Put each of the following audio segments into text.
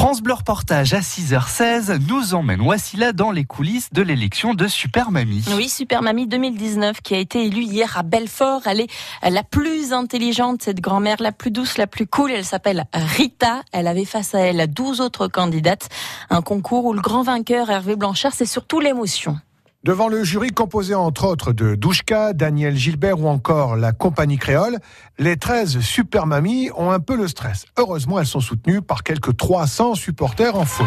France Bleu Reportage à 6h16 nous emmène Wassila dans les coulisses de l'élection de Super Mamie. Oui, Super Mamie 2019 qui a été élue hier à Belfort. Elle est la plus intelligente, cette grand-mère, la plus douce, la plus cool. Elle s'appelle Rita. Elle avait face à elle 12 autres candidates. Un concours où le grand vainqueur, Hervé Blanchard, c'est surtout l'émotion. Devant le jury composé entre autres de Douchka, Daniel Gilbert ou encore la compagnie créole, les 13 super mamies ont un peu le stress. Heureusement, elles sont soutenues par quelques 300 supporters en foule.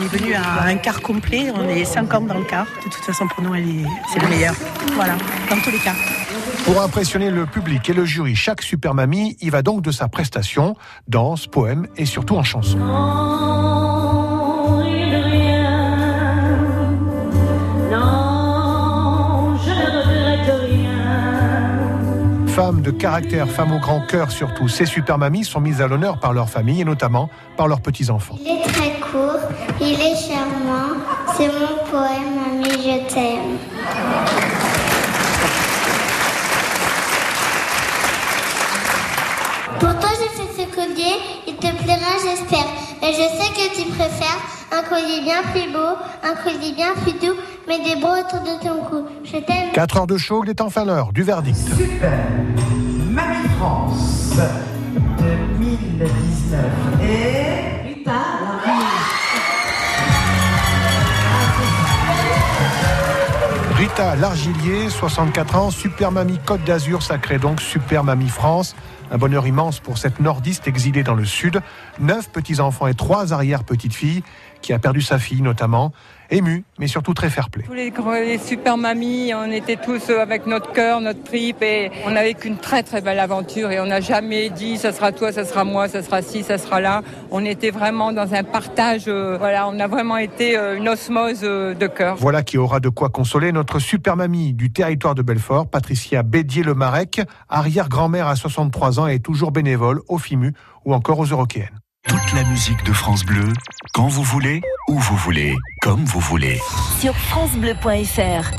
On est venu à un quart complet, on est 50 dans le quart. De toute façon, pour nous, c'est le meilleur. Voilà, dans tous les cas. Pour impressionner le public et le jury, chaque super mamie y va donc de sa prestation, danse, poème et surtout en chanson. Femmes de caractère, femmes au grand cœur surtout, ces super mamies sont mises à l'honneur par leur famille et notamment par leurs petits-enfants. Il est très court, il est charmant, c'est mon poème, Mamie, je t'aime. Pour toi, j'ai fait ce collier, il te plaira, j'espère. Mais je sais que tu préfères un collier bien plus beau, un collier bien plus doux, mais des beaux autour de ton cou. Je t'aime. 4 heures de show, il est enfin l'heure du verdict. Super Mamie France 2019 et Rita Rita Largilier, 64 ans, Super Mamie Côte d'Azur, ça crée donc Super Mamie France. Un bonheur immense pour cette nordiste exilée dans le sud. Neuf petits-enfants et trois arrière-petites-filles, qui a perdu sa fille notamment. Ému, mais surtout très fair-play. Tous les, les super mamies, on était tous avec notre cœur, notre tripe, et on avait qu'une très très belle aventure. Et on n'a jamais dit, ça sera toi, ça sera moi, ça sera ci, ça sera là. On était vraiment dans un partage. euh, voilà, on a vraiment été euh, une osmose euh, de cœur. Voilà qui aura de quoi consoler notre super mamie du territoire de Belfort, Patricia Bédier-le-Marec, arrière-grand-mère à 63 ans et toujours bénévole au FIMU ou encore aux Eurockéennes. Toute la musique de France Bleu, quand vous voulez, où vous voulez, comme vous voulez. Sur FranceBleu.fr.